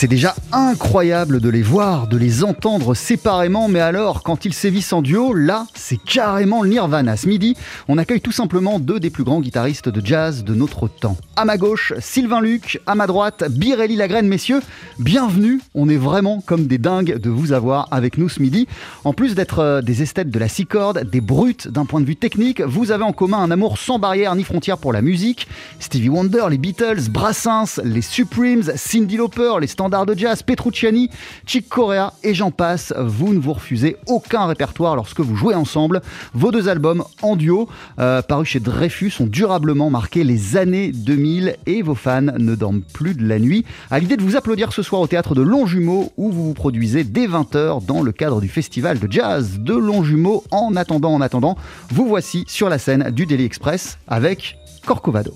C'est déjà incroyable de les voir, de les entendre séparément, mais alors, quand ils sévissent en duo, là, c'est carrément le nirvana. Ce midi, on accueille tout simplement deux des plus grands guitaristes de jazz de notre temps. À ma gauche, Sylvain Luc, à ma droite, Birelli Lagraine, messieurs, bienvenue. On est vraiment comme des dingues de vous avoir avec nous ce midi. En plus d'être euh, des esthètes de la six cordes, des brutes d'un point de vue technique, vous avez en commun un amour sans barrière ni frontières pour la musique. Stevie Wonder, les Beatles, Brassens, les Supremes, Cindy Lauper, les standards de jazz, Petrucciani, Chick Corea et j'en passe. Vous ne vous refusez aucun répertoire lorsque vous jouez ensemble. Vos deux albums en duo, euh, parus chez Dreyfus, ont durablement marqué les années 2000 et vos fans ne dorment plus de la nuit. À l'idée de vous applaudir ce soir au théâtre de Longjumeau où vous vous produisez dès 20h dans le cadre du festival de jazz de Longjumeau. En attendant, en attendant, vous voici sur la scène du Daily Express avec Corcovado.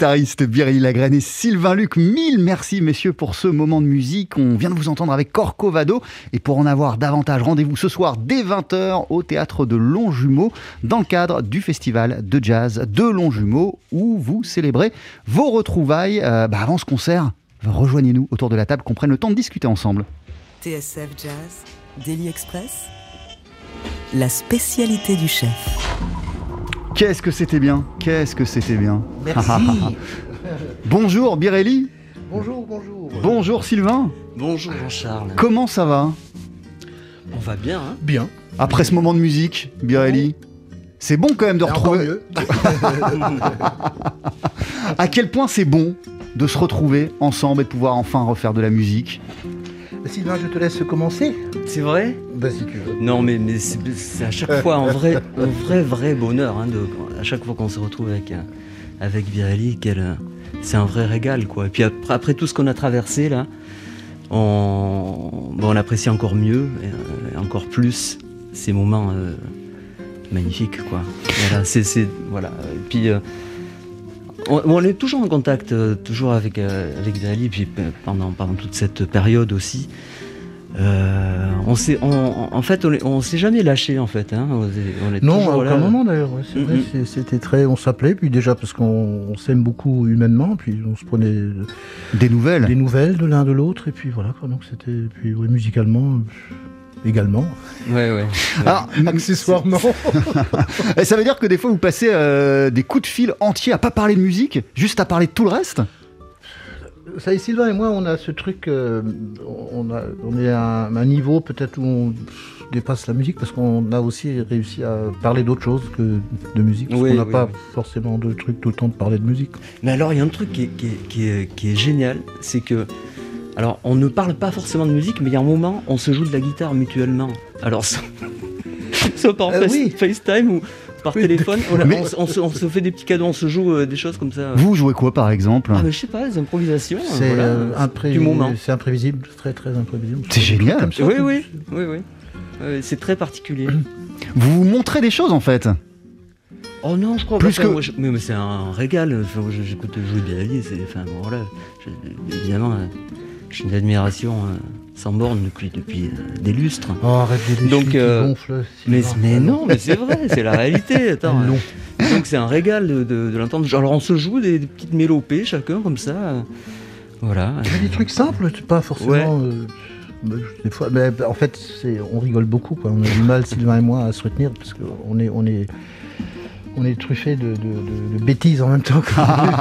Guitaristes Birelli Lagraine et Sylvain Luc, mille merci messieurs pour ce moment de musique. On vient de vous entendre avec Corcovado et pour en avoir davantage, rendez-vous ce soir dès 20h au théâtre de Longjumeau dans le cadre du festival de jazz de Longjumeau où vous célébrez vos retrouvailles. Euh, bah, avant ce concert, rejoignez-nous autour de la table qu'on prenne le temps de discuter ensemble. TSF Jazz, Daily Express, la spécialité du chef. Qu'est-ce que c'était bien Qu'est-ce que c'était bien Merci. Bonjour Birelli bonjour, bonjour. Bonjour Sylvain Bonjour Jean-Charles. Comment ça va? On va bien, hein Bien. Après ce moment de musique, Birelli c'est bon quand même de retrouver. mieux. À quel point c'est bon de se retrouver ensemble et de pouvoir enfin refaire de la musique? Sylvain, je te laisse commencer. C'est vrai? Bah, si tu veux. Non, mais, mais c'est à chaque fois un vrai, un vrai, vrai bonheur. Hein, de, à chaque fois qu'on se retrouve avec, euh, avec euh, c'est un vrai régal. Quoi. Et puis après, après tout ce qu'on a traversé, là, on, apprécie encore mieux, et, euh, encore plus ces moments euh, magnifiques. Quoi. Voilà, c'est, c'est- voilà. Et puis, euh, on, on est toujours en contact, euh, toujours avec, euh, avec Virelli, puis pendant, pendant toute cette période aussi. Euh, on s'est, on- en fait, on, on s'est jamais lâché en fait. Hein. On, est, on est Non, à aucun là. moment d'ailleurs. ouais, c'est vrai, c'était très. On s'appelait, puis déjà parce qu'on on s'aime beaucoup humainement, puis on se prenait Des nouvelles des nouvelles de l'un de l'autre, et puis voilà. Quoi, donc c'était. Puis oui, musicalement également. Ouais, ouais. Alors, Accessoirement. Et ça veut dire que des fois vous passez euh, des coups de fil entiers à pas parler de musique, juste à parler de tout le reste? Ça y est, Sylvain et moi, on a ce truc. euh, on, a, on est à un, un niveau peut-être où on dépasse la musique parce qu'on a aussi réussi à parler d'autre chose que de musique. Parce Oui, qu'on n'a oui, pas oui. forcément de truc tout le temps de parler de musique. Mais alors, il y a un truc qui est, qui est- qui est- qui est génial, c'est que, alors, on ne parle pas forcément de musique, mais il y a un moment, on se joue de la guitare mutuellement. Alors, soit, soit par Euh, face- oui. FaceTime ou par Oui, téléphone, on, mais- on se- on se, on se fait des petits cadeaux, on se joue euh, des choses comme ça. Vous jouez quoi par exemple Ah, mais je sais pas, des improvisations. euh, C'est voilà, euh, c'est impré- du moment. C'est imprévisible, très très imprévisible. C'est génial. Comme ça, Oui, oui, oui, oui. Ouais, c'est très particulier. Vous vous montrez des choses en fait. Oh non, je crois Plus que- moi, je- mais, mais c'est un régal. Enfin, J'écoute jouer c'est. Enfin, bon, voilà. Je- évidemment, euh, j'ai une admiration euh, sans borne depuis, depuis euh, des lustres. Oh, arrête de Donc, euh, gonfle, Mais, non, mais c'est vrai, c'est la réalité. Attends, Non. donc c'est un régal de, de- de l'entendre. Alors on se joue des, des petites mélopées chacun comme ça. Voilà. Des trucs simples, pas forcément. Ouais. euh, bah, des fois, mais, bah, en fait, on rigole beaucoup. Quoi. On a du mal, Sylvain et moi, à se retenir parce qu'on est, on est, on est truffé de, de- de- de bêtises en même temps. quoi.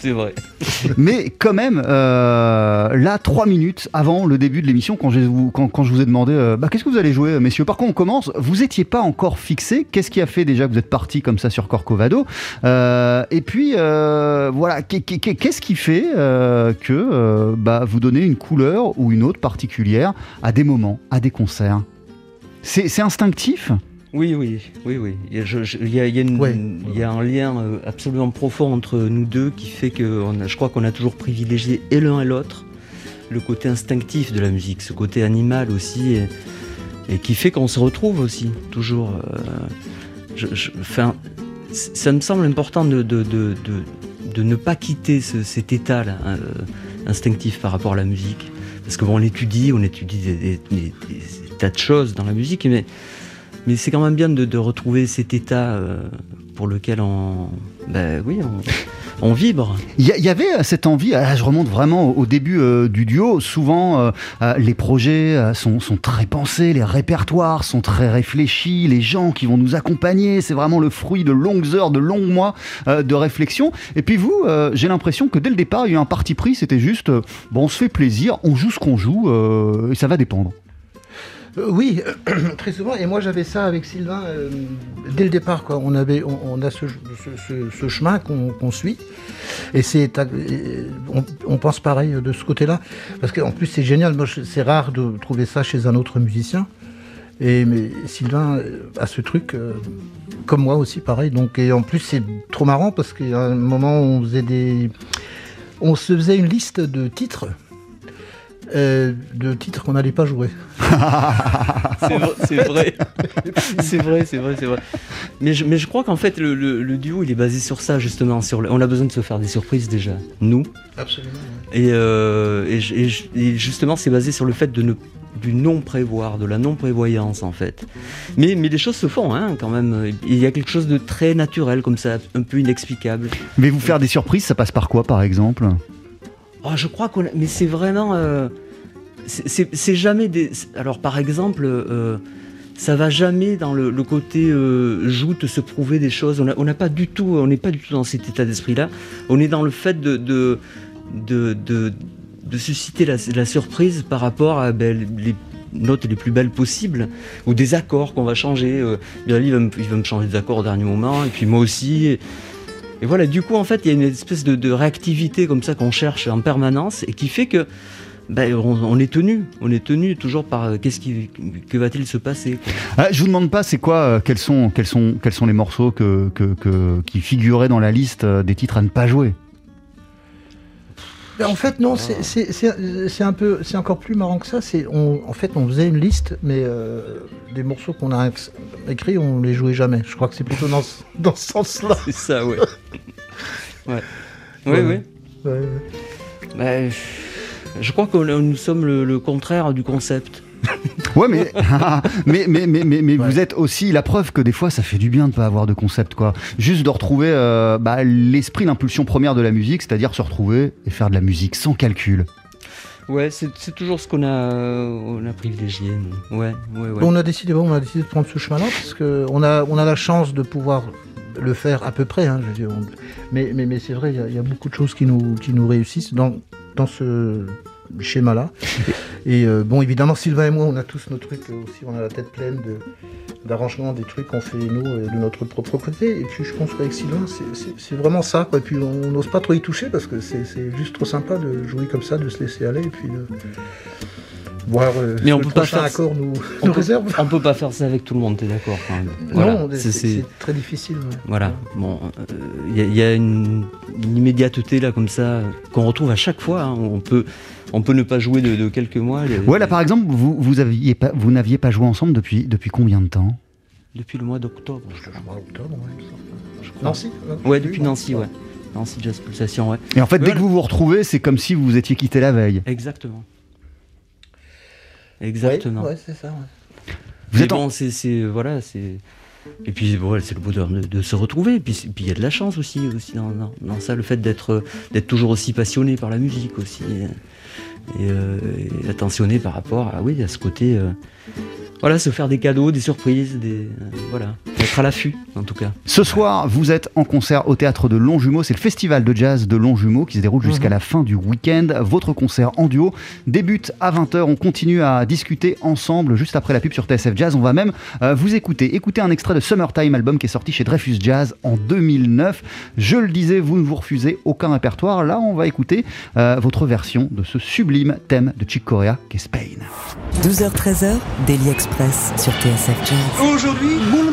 C'est vrai. Mais quand même, euh, là, trois minutes avant le début de l'émission, quand, je vous- quand, quand je vous ai demandé euh, bah, qu'est-ce que vous allez jouer, messieurs, par quoi on commence Vous étiez pas encore fixé. Qu'est-ce qui a fait déjà que vous êtes parti comme ça sur Corcovado? Euh, Et puis, euh, voilà, qu'est- qu'est- qu'est-ce qui fait euh, que euh, bah, vous donnez une couleur ou une autre particulière à des moments, à des concerts? C'est instinctif? Oui, oui, oui, oui. Il y a, je- je- il y a- il y a une- Ouais. il y a un lien euh, absolument profond entre nous deux qui fait que on a- je crois qu'on a toujours privilégié et l'un et l'autre le côté instinctif de la musique, ce côté animal aussi, et, et qui fait qu'on se retrouve aussi toujours. euh, je- je- enfin, ça me semble important de, de, de, de- de ne pas quitter ce- cet état-là euh, instinctif par rapport à la musique. Parce que bon, on étudie, on étudie des, des- des- des tas de choses dans la musique, mais mais c'est quand même bien de, retrouver cet état euh, pour lequel on, ben oui, on, vibre. Il y, avait euh, cette envie, ah, je remonte vraiment au, début euh, du duo, souvent les projets sont, très pensés, les répertoires sont très réfléchis, les gens qui vont nous accompagner, c'est vraiment le fruit de longues heures, de longs mois de réflexion. Et puis vous, j'ai l'impression que dès le départ, il y a eu un parti pris, c'était juste, bon, on se fait plaisir, on joue ce qu'on joue, et ça va dépendre. Euh, oui, très souvent. Et moi, j'avais ça avec Sylvain euh, dès le départ. On, a ce, chemin qu'on suit. Et c'est, on, pense pareil de ce côté-là. Parce qu'en plus, c'est génial. Moi, c'est rare de trouver ça chez un autre musicien. Et mais Sylvain euh, a ce truc, comme moi aussi, pareil. Donc, et en plus, c'est trop marrant parce a un moment on faisait des. On se faisait une liste de titres euh, de titres qu'on n'allait pas jouer. c'est vrai, c'est vrai, c'est vrai, c'est vrai. Mais je, mais je crois qu'en fait le, le- le duo il est basé sur ça justement. Sur le- on a besoin de se faire des surprises déjà, nous. Absolument. Et, euh, et justement, c'est basé sur le fait de ne, du non-prévoir, de la non-prévoyance en fait. Mais, mais les choses se font hein, quand même. Il y a quelque chose de très naturel comme ça, un peu inexplicable. Mais vous faire des surprises, ça passe par quoi par exemple? Oh, je crois qu'on. Mais c'est vraiment... euh, c'est- jamais des... Alors par exemple... euh, ça va jamais dans le, côté euh, joute, se prouver des choses. On n'a pas du tout, on n'est pas du tout dans cet état d'esprit-là. On est dans le fait de de, de, de- susciter la, surprise par rapport à ben, les notes les plus belles possibles ou des accords qu'on va changer. Euh, il va, me, il va me changer des accords au dernier moment et puis moi aussi. Et voilà, du coup, en fait, il y a une espèce de, réactivité comme ça qu'on cherche en permanence et qui fait que ben, on, est tenu, on est tenu toujours par euh, qu'est-ce qui, que va-t-il se passer. Ah, Je vous demande pas c'est quoi, euh, quels sont, les morceaux qui figuraient dans la liste euh, des titres à ne pas jouer. Mais en fait, non, c'est- un peu, c'est encore plus marrant que ça. C'est, en fait, on faisait une liste, mais euh, des morceaux qu'on a écrits, on les jouait jamais. Je crois que c'est plutôt dans, ce- dans ce sens-là. C'est ça, ouais. ouais. Oui, Ouais. oui. Ouais. Ben, je crois que nous sommes le, le contraire du concept. Ouais, mais, mais, mais, mais, mais, mais vous êtes aussi la preuve que des fois ça fait du bien de pas avoir de concept, quoi. Juste de retrouver euh, bah, l'esprit, l'impulsion première de la musique, c'est-à-dire se retrouver et faire de la musique sans calcul. Ouais, c'est c'est toujours ce qu'on a, on a privilégié. Ouais, ouais, ouais. On a décidé, bon, on a décidé de prendre ce chemin-là parce que on a, on a la chance de pouvoir le faire à peu près. hein, je veux dire, on- mais, mais, mais c'est vrai, il y y, a beaucoup de choses qui nous, qui nous réussissent dans, dans ce schéma-là. Et euh, bon, évidemment, Sylvain et moi, on a tous nos trucs euh, aussi. On a la tête pleine de d'arrangements, des trucs qu'on fait nous euh, de notre propre côté. Et puis je pense qu'avec Sylvain, c'est- vraiment ça. Quoi. Et puis on n'ose pas trop y toucher parce que c'est c'est juste trop sympa de jouer comme ça, de se laisser aller et puis de voir euh, Mais on peut pas faire- accord nous, on, nous peut, réserve. on peut pas faire ça avec tout le monde, t'es d'accord quand même. Voilà, Non, c'est- très difficile. ouais. Voilà, bon, il y, a- y a une, une immédiateté là comme ça qu'on retrouve à chaque fois. hein. On peut, on peut ne pas jouer de, de quelques mois. les- Ouais, là par exemple, vous, vous, aviez pas, vous n'aviez pas joué ensemble depuis, depuis combien de temps? Depuis le mois d'octobre. ouais. Je crois. Nancy Ouais, depuis Oui, Nancy, ouais. Nancy Jazz Pulsation, ouais. Et en fait, dès que vous vous retrouvez, c'est comme si vous vous étiez quitté la veille. Exactement. Exactement. Ouais, c'est ça. ouais. Vous Mais êtes en- bon, c'est- voilà, c'est. Et puis c'est le bonheur de, se retrouver. Et puis il y a de la chance aussi, aussi dans, ça, le fait d'être, toujours aussi passionné par la musique aussi. Et, euh, attentionné par rapport à, oui, à ce côté. euh, voilà, se faire des cadeaux, des surprises, des, euh, voilà, être à l'affût en tout cas. Ce soir, vous êtes en concert au théâtre de Longjumeau. C'est le festival de jazz de Longjumeau qui se déroule jusqu'à la fin du week-end. Votre concert en duo débute à 20h. On continue à discuter ensemble juste après la pub sur TSF Jazz. On va même euh, vous écouter. Écoutez un extrait de Summertime, album qui est sorti chez Dreyfus Jazz en 2009. Je le disais, vous ne vous refusez aucun répertoire. Là, on va écouter euh, votre version de ce sublime thème de Chick Corea qu'est Spain. 12h-13h, Daily Express sur TSF Jazz. Aujourd'hui, moule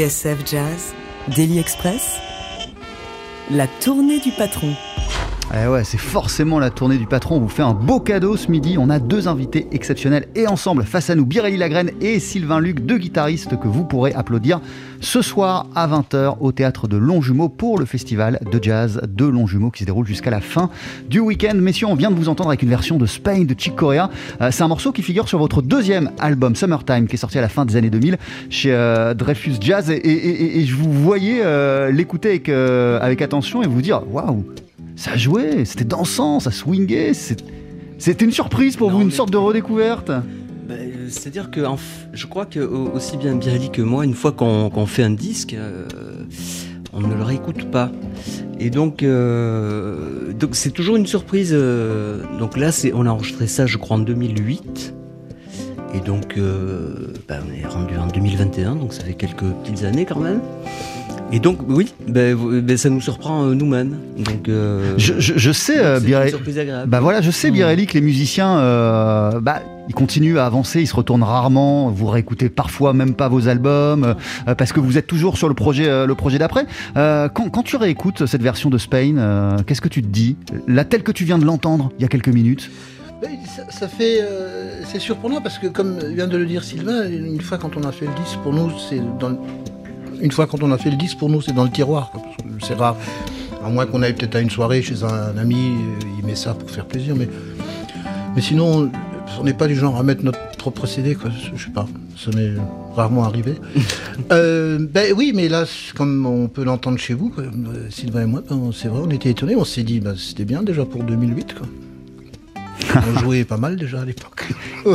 TSF Jazz, Daily Express, la tournée du patron. Eh ouais, c'est forcément la tournée du patron. On vous fait un beau cadeau ce midi. On a deux invités exceptionnels et ensemble, face à nous, Birelli Lagraine et Sylvain Luc, deux guitaristes que vous pourrez applaudir ce soir à 20h au théâtre de Longjumeau pour le festival de jazz de Longjumeau qui se déroule jusqu'à la fin du week-end. Messieurs, on vient de vous entendre avec une version de Spain de Chick Corea. Euh, c'est un morceau qui figure sur votre deuxième album Summertime qui est sorti à la fin des années 2000 chez euh, Dreyfus Jazz et, je vous voyais euh, l'écouter avec, avec attention et vous dire waouh ça jouait, c'était dansant, ça swingait. C'était une surprise pour vous, une sorte de redécouverte bah, C'est-à-dire que je crois que aussi bien Birelli que moi, une fois qu'on fait un disque, euh, on ne le réécoute pas. Et donc, euh, donc c'est toujours une surprise. Euh, donc là, on a enregistré ça, je crois, en 2008. Et donc, bah, on est rendu en 2021, donc ça fait quelques petites années quand même. Et donc, oui, ben, ben, ça nous surprend euh, nous-mêmes. Donc, euh, Je, je- je sais, euh, c'est Birelli- une surprise agréable. Bah voilà, je sais. Birelli, que les musiciens, euh, bah, ils continuent à avancer, ils se retournent rarement, vous réécoutez parfois même pas vos albums, euh, parce que vous êtes toujours sur le projet, euh, le projet d'après. Euh, quand, quand tu réécoutes cette version de Spain, euh, qu'est-ce que tu te dis? La telle que tu viens de l'entendre il y a quelques minutes? Ben, ça, ça fait, euh, c'est surprenant parce que comme vient de le dire Sylvain, une fois quand on a fait le disque, pour nous, c'est dans, le- une fois quand on a fait le disque, pour nous, c'est dans le tiroir. C'est rare, à moins qu'on aille peut-être à une soirée chez un, ami, euh, il met ça pour faire plaisir, mais, mais sinon, on n'est pas du genre à mettre notre propre CD, quoi. Je sais pas, ça m'est rarement arrivé. Euh, ben oui, mais là, comme on peut l'entendre chez vous, quoi, euh, Sylvain et moi, ben, c'est vrai, on était étonnés, on s'est dit, ben, c'était bien déjà pour 2008, quoi. On jouait pas mal déjà à l'époque.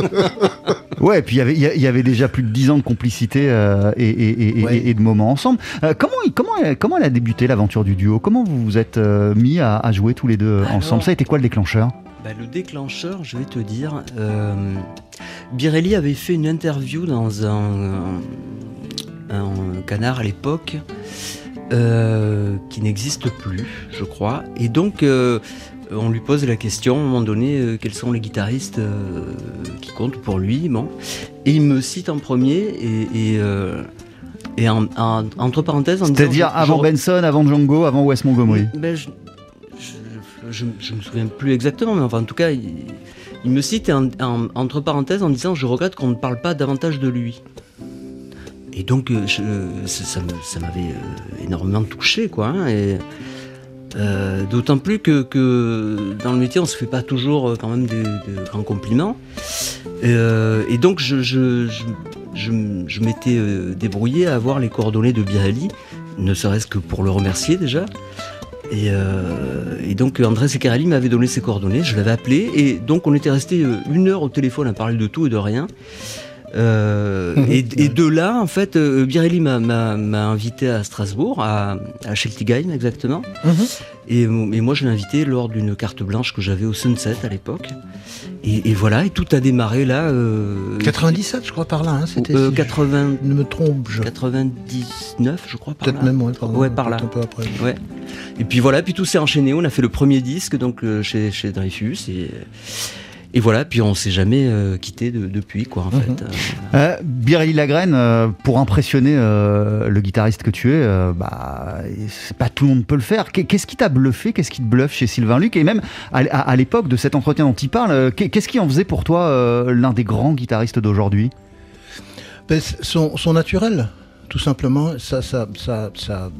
Ouais, et puis il y avait- y, déjà plus de 10 ans de complicité euh, et, et- et- Ouais. et- et de moments ensemble. Euh, comment, comment, comment elle a débuté l'aventure du duo? Comment vous vous êtes euh, mis à, à jouer tous les deux Alors- ensemble? Ça a été quoi le déclencheur? Bah, le déclencheur, je vais te dire, euh, Birelli avait fait une interview dans un, un canard à l'époque euh, qui n'existe plus, je crois. Et donc, euh, on lui pose la question à un moment donné euh, quels sont les guitaristes euh, qui comptent pour lui. Bon. Et il me cite en premier et. et, euh, et en, en- entre parenthèses, en C'est-à-dire avant Benson, avant Django, avant Wes Montgomery ben, je, je me souviens plus exactement, mais enfin, en tout cas, il, il me cite en- en- entre parenthèses en disant Je regrette qu'on ne parle pas davantage de lui. Et donc, euh, je- ça, m'avait euh, énormément touché, quoi. hein, et, euh, D'autant plus que, dans le métier, on se fait pas toujours euh, quand même des grands compliments. Euh, et donc, je, m'étais débrouillé à avoir les coordonnées de Birelli, ne serait-ce que pour le remercier déjà. Et, et donc André Secarelli m'avait donné ses coordonnées, je l'avais appelé, et donc on était resté une heure au téléphone à parler de tout et de rien. Euh, et, et de là, en fait, euh, Birelli m'a- invité à Strasbourg, à, à Scheltigheim exactement. Et, et moi, je l'ai invité lors d'une carte blanche que j'avais au Sunset à l'époque. Et, et voilà, et tout a démarré là. euh, 97, je crois, par là. Hein, c'était. euh, si 80, je ne me trompe, je. 99, je crois, par Peut-être là. même, ouais, pardon, Ouais, par là. peut-être Un peu après. Ouais. Et puis voilà, puis tout s'est enchaîné. On a fait le premier disque donc euh, chez, chez Dreyfus et, et voilà. Puis on s'est jamais euh, quitté de- depuis quoi en Mhm. fait. Euh, Euh, Birelli Lagraine, euh, pour impressionner euh, le guitariste que tu es, euh, bah, pas tout le monde peut le faire. Qu'est- Qu'est-ce qui t'a bluffé? Qu'est-ce qui te bluffe chez Sylvain Luc? Et même à, à- à l'époque de cet entretien dont il parle, qu'est- qu'est-ce qui en faisait pour toi euh, l'un des grands guitaristes d'aujourd'hui? Ben, son, son naturel, tout simplement, ça, ça, ça, ça-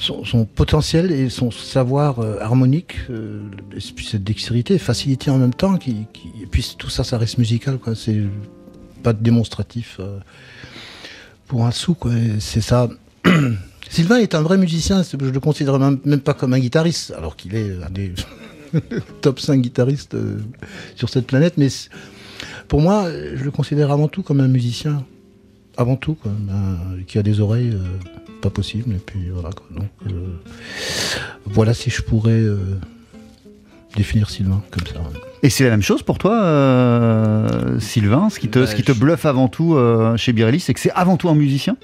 son, potentiel et son savoir euh, harmonique, euh, et puis cette dextérité, facilité en même temps, qui, et puis tout ça, ça reste musical, quoi. C'est pas démonstratif euh, pour un sou, quoi. C'est ça. Sylvain est un vrai musicien, je le considère même, même pas comme un guitariste, alors qu'il est un des top 5 guitaristes sur cette planète, mais pour moi, je le considère avant tout comme un musicien. Avant tout, quoi. Un- qui a des oreilles euh, pas possibles. Et puis voilà. Quoi. Donc, euh, voilà si je pourrais euh, définir Sylvain comme ça. Et c'est la même chose pour toi, euh, Sylvain. Ce qui te, Bah, ce qui te je- bluffe avant tout euh, chez Birelli, c'est que c'est avant tout un musicien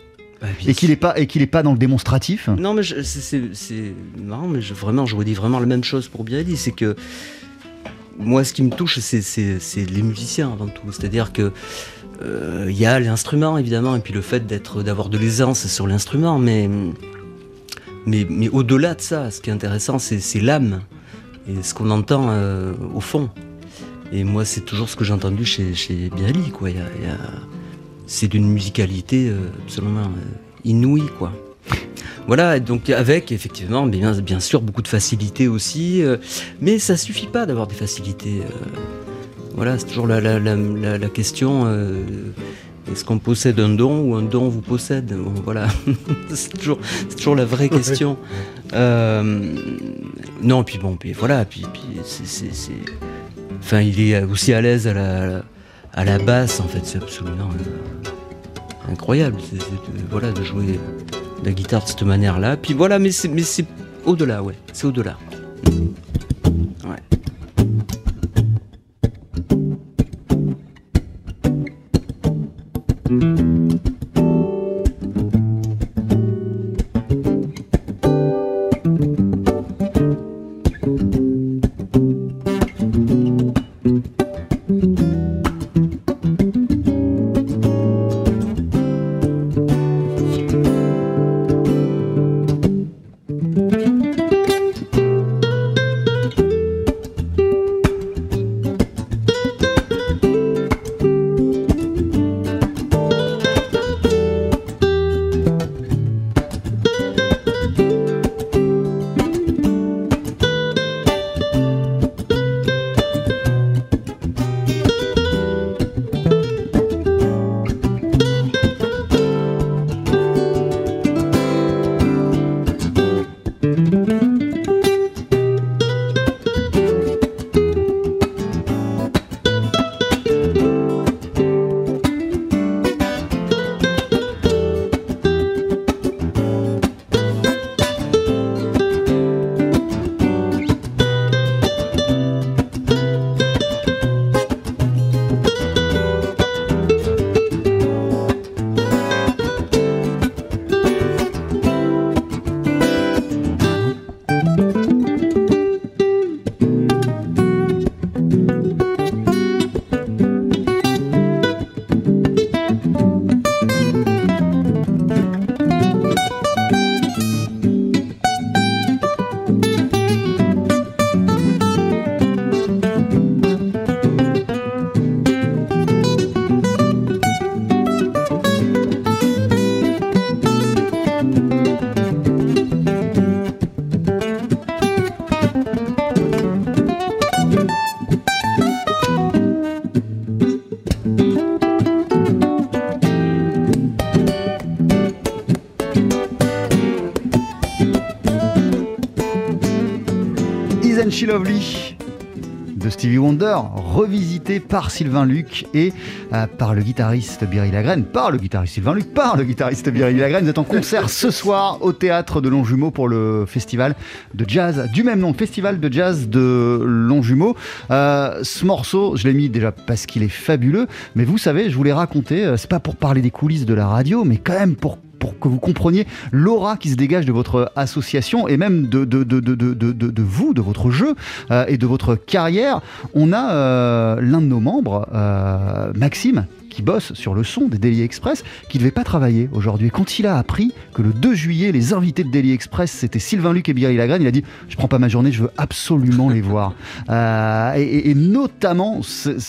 bah, et qu'il n'est pas et qu'il est pas dans le démonstratif. Non, mais je- c'est- marrant, mais je, vraiment, je redis vraiment la même chose pour Birelli, c'est que moi, ce qui me touche, c'est les musiciens avant tout. C'est-à-dire que euh, il y a l'instrument évidemment, et puis le fait d'être, d'avoir de l'aisance sur l'instrument, mais mais, mais au-delà de ça, ce qui est intéressant, c'est l'âme et ce qu'on entend euh, au fond. Et moi, c'est toujours ce que j'ai entendu chez, chez Birelli, quoi. C'est d'une musicalité euh, absolument inouïe, quoi. Voilà, donc avec effectivement, bien, sûr, beaucoup de facilité aussi, mais ça suffit pas d'avoir des facilités. Voilà, c'est toujours la, la, la, question euh, est-ce qu'on possède un don ou un don vous possède? Bon, Voilà, c'est toujours, toujours la vraie question. Euh, non, puis bon, puis voilà, puis, puis c'est, c'est- c'est- enfin, il est aussi à l'aise à la, à la basse, en fait, c'est absolument euh, incroyable. De- voilà, de jouer la guitare de cette manière-là. Puis voilà, mais c'est, mais c'est au-delà, ouais, c'est au-delà. Ouais. Lovely de Stevie Wonder, revisité par Sylvain Luc et euh, par le guitariste Biry Lagrène, par le guitariste Sylvain Luc, par le guitariste Biry Lagrène. Vous êtes en concert ce soir au théâtre de Longjumeau pour le festival de jazz du même nom, festival de jazz de Longjumeau. Euh, ce morceau, je l'ai mis déjà parce qu'il est fabuleux, mais vous savez, je vous l'ai raconté, euh, c'est pas pour parler des coulisses de la radio, mais quand même pour pour que vous compreniez l'aura qui se dégage de votre association et même de, vous, de votre jeu euh, et de votre carrière. On a euh, l'un de nos membres, euh, Maxime, qui bosse sur le son des Daily Express, qui ne devait pas travailler aujourd'hui. Et quand il a appris que le 2 juillet, les invités de Daily Express, c'était Sylvain Luc et Biry Lagrène, il a dit Je prends pas ma journée, je veux absolument les voir. Euh, et, notamment,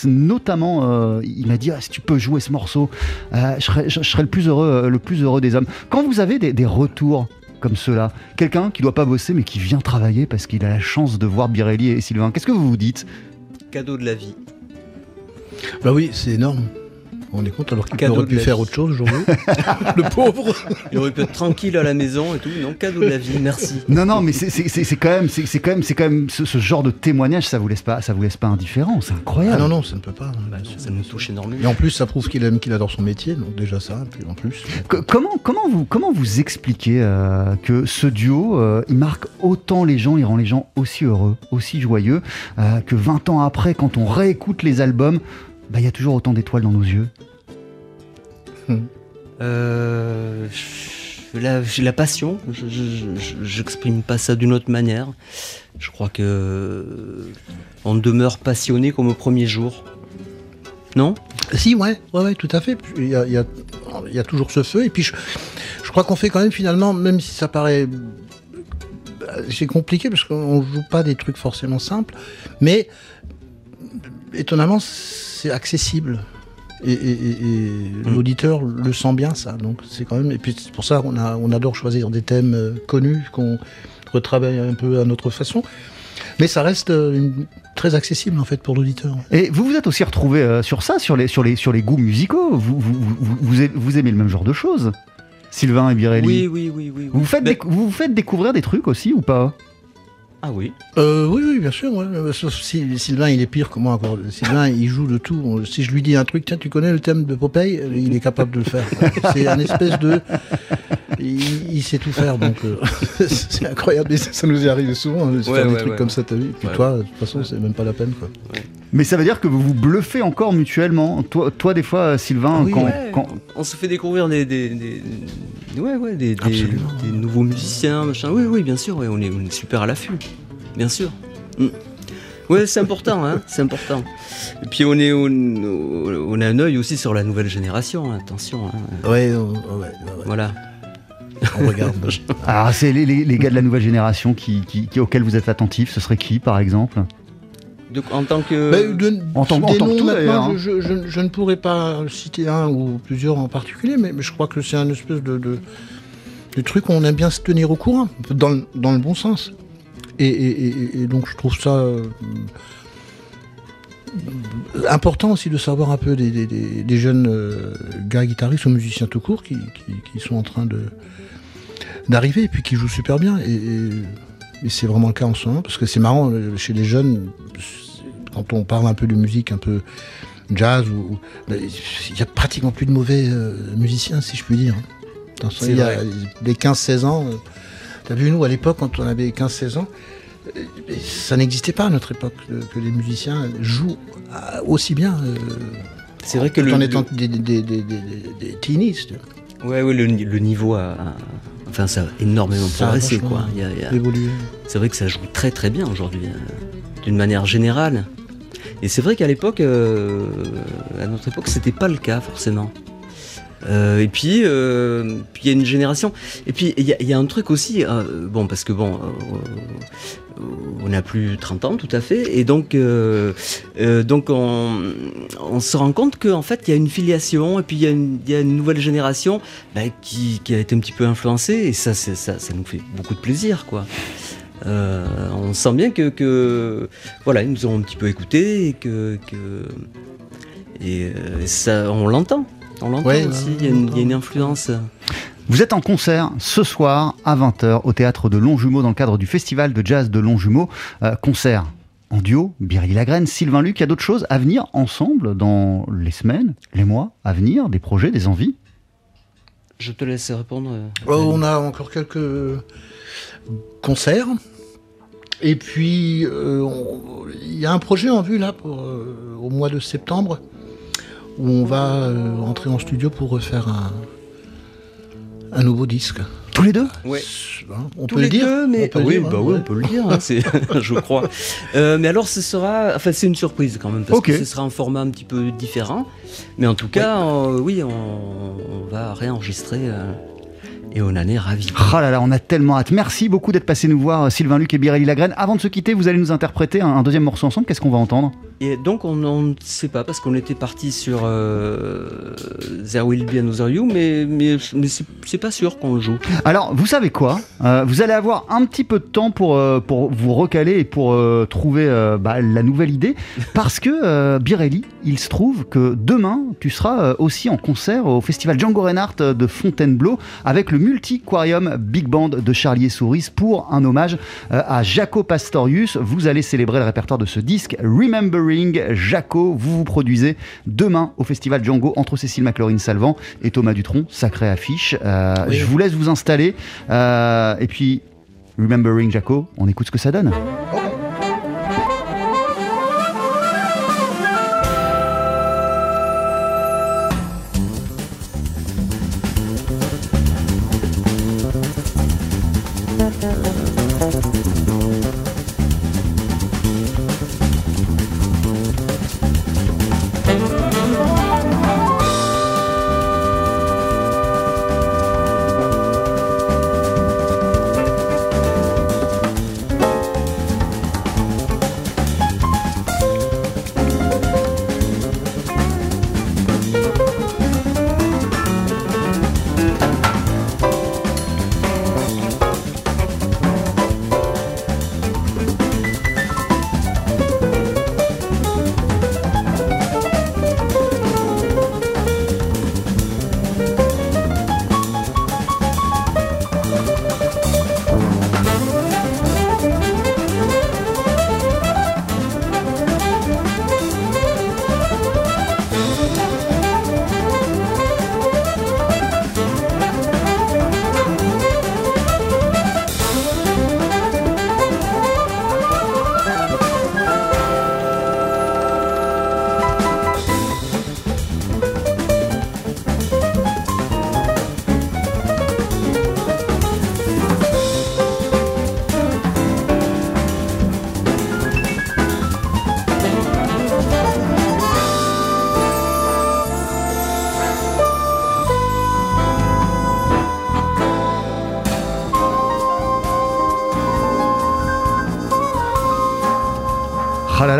notamment euh, il m'a dit ah, Si tu peux jouer ce morceau, euh, je, serais, le, plus heureux, le plus heureux des hommes. Quand vous avez des, retours comme ceux-là, quelqu'un qui ne doit pas bosser mais qui vient travailler parce qu'il a la chance de voir Birelli et Sylvain, qu'est-ce que vous vous dites? Cadeau de la vie. Bah oui, c'est énorme. On est compte alors qu'il aurait pu faire autre chose aujourd'hui. le pauvre. Il aurait pu être tranquille à la maison et tout. Non, cadeau de la vie, merci. Non, non, mais c'est quand même, c'est quand même, c'est quand même ce, genre de témoignage, ça vous laisse pas, ça vous laisse pas indifférent. C'est incroyable. Ah non, non, ça ne peut pas. Bah, ça nous touche énormément. Et en plus, ça prouve qu'il aime, qu'il adore son métier. Donc déjà ça, puis en plus. comment, comment vous, comment vous expliquez euh, que ce duo, euh, il marque autant les gens, il rend les gens aussi heureux, aussi joyeux, euh, que 20 ans après, quand on réécoute les albums, bah, il y a toujours autant d'étoiles dans nos yeux euh, J'ai la passion, je n'exprime pas ça d'une autre manière. Je crois que on demeure passionné comme au premier jour. Non? Si, ouais, ouais, ouais, tout à fait. Il y a, il y a, toujours ce feu. Et puis, je, je crois qu'on fait quand même finalement, même si ça paraît c'est compliqué parce qu'on joue pas des trucs forcément simples, mais étonnamment, c'est accessible. Et, mm. l'auditeur le sent bien, ça. Donc c'est quand même. Et puis c'est pour ça qu'on on adore choisir des thèmes euh, connus qu'on retravaille un peu à notre façon. Mais ça reste euh, très accessible en fait pour l'auditeur. Et vous vous êtes aussi retrouvé euh, sur ça, sur les, sur les, sur les goûts musicaux. Vous, vous, vous, aimez le même genre de choses, Sylvain et Birelli. Oui, oui, oui, oui. Vous, faites vous vous faites découvrir des trucs aussi ou pas? Ah oui euh, Oui, oui, bien sûr. Sauf si Sylvain, il est pire que moi encore. Sylvain, il joue de tout. Si je lui dis un truc, tiens, tu connais le thème de Popeye Il est capable de le faire. C'est un espèce de. Il, sait tout faire, donc euh, c'est incroyable. Ça, nous est arrivé souvent hein, de faire des trucs comme ça, t'as vu. Puis toi, de toute façon, c'est même pas la peine. Quoi. Mais ça veut dire que vous vous bluffez encore mutuellement. Toi, toi des fois, Sylvain, quand, on se fait découvrir des, des, ouais, ouais, des, nouveaux musiciens, machin. Oui, oui, bien sûr. on, est, on, est, super à l'affût, bien sûr. Mm. Ouais, c'est important, hein, c'est important. Et puis on est, on, a un œil aussi sur la nouvelle génération. Hein, attention. Hein. Ouais, ouais, Voilà. On regarde. Alors, c'est les, les, gars de la nouvelle génération qui, qui, auxquels vous êtes attentifs. Ce serait qui, par exemple? En tant que. En tant, que tout, hein. je, je, ne pourrais pas citer un ou plusieurs en particulier, mais, je crois que c'est un espèce de, de, truc où on aime bien se tenir au courant, dans, dans le bon sens. Et, donc je trouve ça euh, important aussi de savoir un peu des, jeunes euh, gars guitaristes ou musiciens tout court qui, qui, sont en train de d'arriver et puis qui jouent super bien. Et, et c'est vraiment le cas en ce moment, parce que c'est marrant, euh, chez les jeunes, quand on parle un peu de musique, un peu jazz, ou, il n'y a pratiquement plus de mauvais euh, musiciens, si je puis dire. Il y a des 15-16 ans, euh, tu as vu, nous, à l'époque, quand on avait 15-16 ans, ça n'existait pas à notre époque, que les musiciens jouent aussi bien. c'est vrai que en étant des, des, des, teenies. Ouais, oui, le, niveau a, Enfin, ça a énormément progressé, quoi. C'est vrai que ça joue très très bien aujourd'hui, euh, d'une manière générale. Et c'est vrai qu'à l'époque, euh, à notre époque, c'était pas le cas forcément. Euh, et puis, il y a une génération. Et puis, il y, a un truc aussi. bon, parce que bon, on n'a plus 30 ans tout à fait, et donc, euh, euh, donc on, se rend compte qu'en fait il y a une filiation, et puis il y, a une nouvelle génération bah, qui, a été un petit peu influencée, et ça, ça, ça nous fait beaucoup de plaisir, quoi. Euh, on sent bien que, voilà, ils nous ont un petit peu écoutés et que, et ça, on l'entend, on l'entend aussi. Il y, a une influence. Vous êtes en concert ce soir à 20h au théâtre de Longjumeau dans le cadre du festival de jazz de Longjumeau. Euh, concert en duo, Biréli Lagrène, Sylvain Luc, il y a d'autres choses à venir ensemble dans les semaines, les mois à venir, des projets, des envies? Je te laisse répondre. Oh, on a encore quelques concerts. Et puis, euh, il y a un projet en vue là pour, euh, au mois de septembre où on va euh, entrer en studio pour refaire un, un nouveau disque. Tous les deux Ouais. Hein, on Tous peut les le dire deux, mais On peut le oui, dire, bah hein, oui, on peut le dire, hein, je crois. Euh, mais alors, ce sera, enfin, c'est une surprise quand même parce que ce sera un format un petit peu différent. Mais en tout cas, euh, oui, on, on va réenregistrer euh, et on en est ravis. Ah là là, on a tellement hâte. Merci beaucoup d'être passé nous voir, Sylvain Luc et Biréli Lagrène. Avant de se quitter, vous allez nous interpréter un, un deuxième morceau ensemble. Qu'est-ce qu'on va entendre? Et donc, on ne sait pas parce qu'on était parti sur euh, There Will Be Another You, mais, mais, mais c'est pas sûr qu'on le joue. Alors, vous savez quoi Euh, Vous allez avoir un petit peu de temps pour, euh, pour vous recaler et pour euh, trouver bah, la nouvelle idée. Parce que, Birelli, il se trouve que demain, tu seras aussi en concert au festival Django Reinhardt de Fontainebleau avec le Multiquarium Big Band de Charlie et Souris pour un hommage à Jaco Pastorius. Vous allez célébrer le répertoire de ce disque Remembering Jaco. Vous vous produisez demain au festival Django entre Cécile McLaurin-Salvant et Thomas Dutronc. Sacrée affiche. Euh, Oui. Je vous laisse vous installer. Euh, et puis, Remembering Jaco, on écoute ce que ça donne.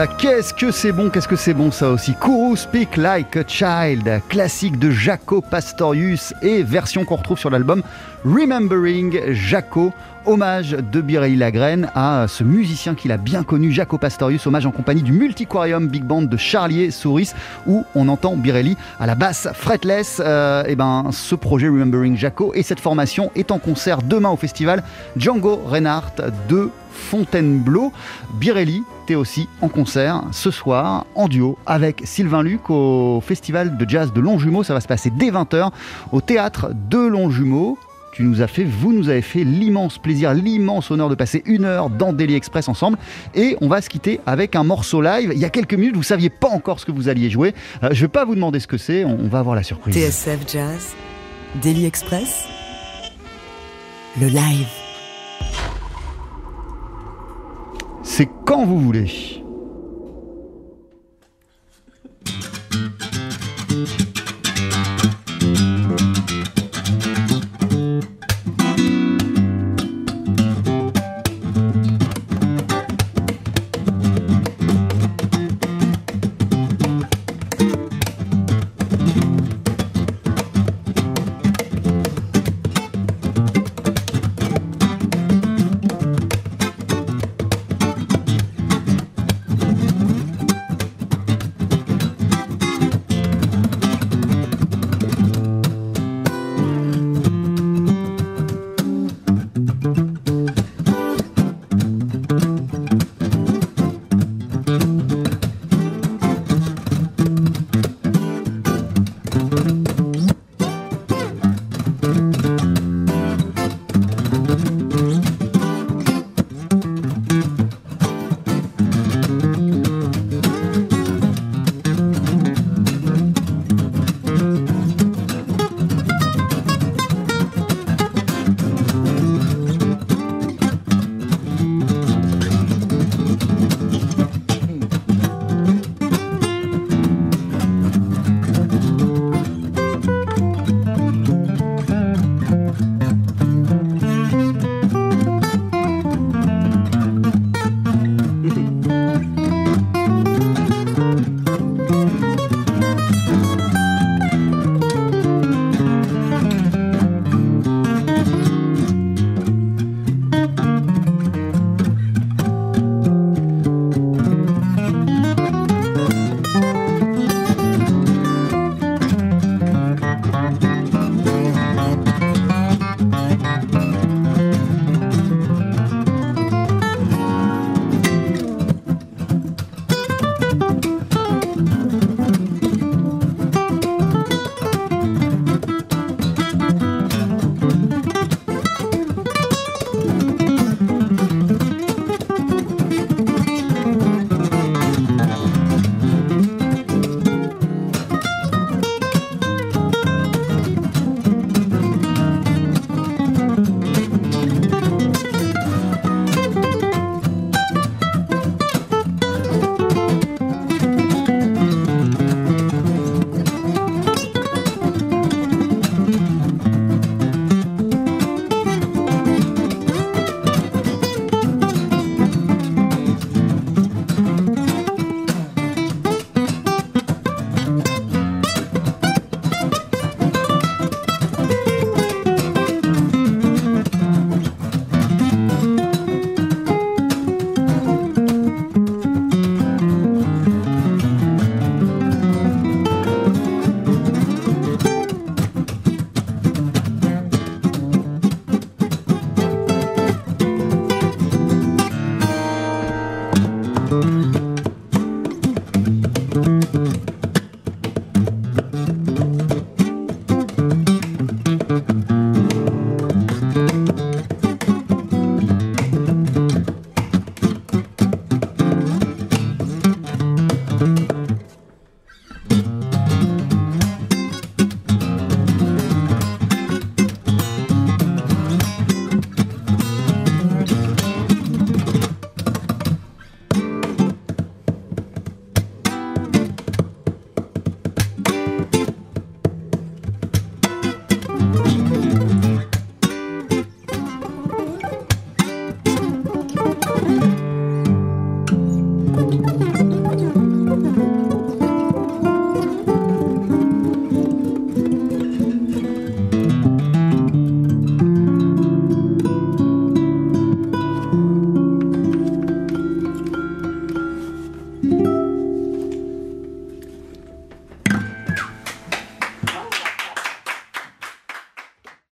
Qu'est-ce que c'est bon, qu'est-ce que c'est bon ça aussi. Kourou Speak Like a Child, classique de Jaco Pastorius et version qu'on retrouve sur l'album Remembering Jaco, hommage de Bireille Lagrène à ce musicien qu'il a bien connu, Jaco Pastorius, hommage en compagnie du Multiquarium Big Band de Charlier Souris, où on entend Birelli à la basse fretless. Euh, et ben, ce projet Remembering Jaco et cette formation est en concert demain au festival Django Reinhardt de Fontainebleau. Birelli, t'es aussi en concert ce soir en duo avec Sylvain Luc au festival de jazz de Longjumeau. Ça va se passer dès 20h au théâtre de Longjumeau. Tu nous as fait, vous nous avez fait l'immense plaisir, l'immense honneur de passer une heure dans Daily Express ensemble. Et on va se quitter avec un morceau live. Il y a quelques minutes, vous saviez pas encore ce que vous alliez jouer. Euh, je vais pas vous demander ce que c'est, on, on va avoir la surprise. TSF Jazz, Daily Express, le live. C'est quand vous voulez.